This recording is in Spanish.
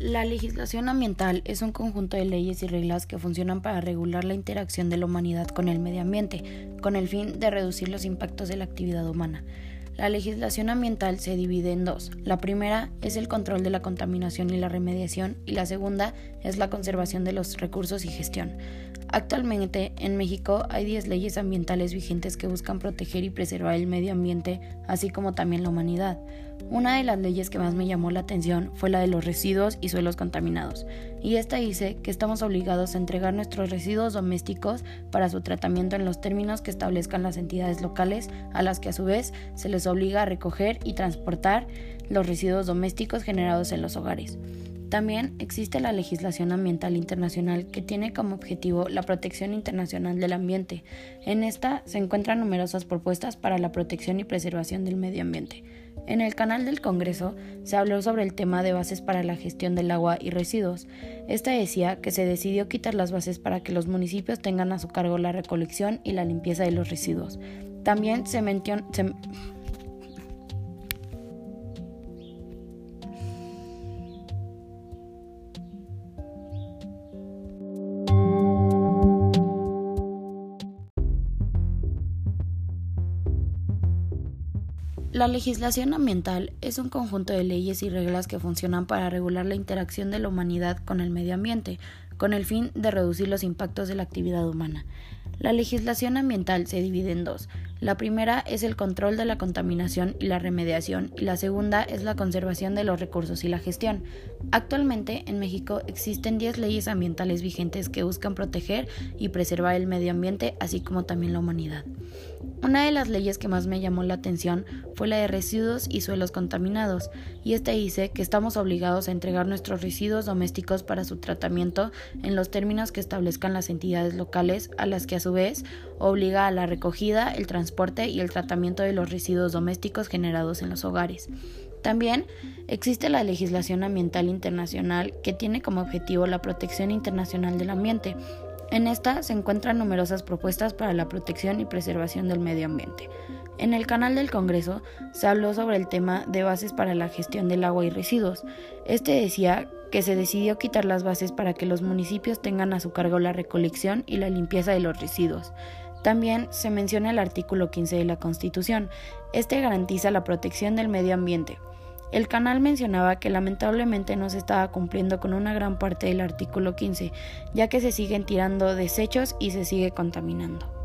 La legislación ambiental es un conjunto de leyes y reglas que funcionan para regular la interacción de la humanidad con el medio ambiente, con el fin de reducir los impactos de la actividad humana. La legislación ambiental se divide en dos. La primera es el control de la contaminación y la remediación y la segunda es la conservación de los recursos y gestión. Actualmente en México hay 10 leyes ambientales vigentes que buscan proteger y preservar el medio ambiente, así como también la humanidad. Una de las leyes que más me llamó la atención fue la de los residuos y suelos contaminados, y esta dice que estamos obligados a entregar nuestros residuos domésticos para su tratamiento en los términos que establezcan las entidades locales, a las que a su vez se les obliga a recoger y transportar los residuos domésticos generados en los hogares. También existe la legislación ambiental internacional que tiene como objetivo la protección internacional del ambiente. En esta se encuentran numerosas propuestas para la protección y preservación del medio ambiente. En el canal del Congreso se habló sobre el tema de bases para la gestión del agua y residuos. Esta decía que se decidió quitar las bases para que los municipios tengan a su cargo la recolección y la limpieza de los residuos. También se, mencionó La legislación ambiental es un conjunto de leyes y reglas que funcionan para regular la interacción de la humanidad con el medio ambiente, con el fin de reducir los impactos de la actividad humana. La legislación ambiental se divide en dos. La primera es el control de la contaminación y la remediación y la segunda es la conservación de los recursos y la gestión. Actualmente en México existen 10 leyes ambientales vigentes que buscan proteger y preservar el medio ambiente así como también la humanidad. Una de las leyes que más me llamó la atención fue la de residuos y suelos contaminados, y esta dice que estamos obligados a entregar nuestros residuos domésticos para su tratamiento en los términos que establezcan las entidades locales, a las que a su vez obliga a la recogida, el transporte y el tratamiento de los residuos domésticos generados en los hogares. También existe la legislación ambiental internacional que tiene como objetivo la protección internacional del ambiente. En esta se encuentran numerosas propuestas para la protección y preservación del medio ambiente. En el canal del Congreso se habló sobre el tema de bases para la gestión del agua y residuos. Este decía que se decidió quitar las bases para que los municipios tengan a su cargo la recolección y la limpieza de los residuos. También se menciona el artículo 15 de la Constitución. Este garantiza la protección del medio ambiente. El canal mencionaba que lamentablemente no se estaba cumpliendo con una gran parte del artículo 15, ya que se siguen tirando desechos y se sigue contaminando.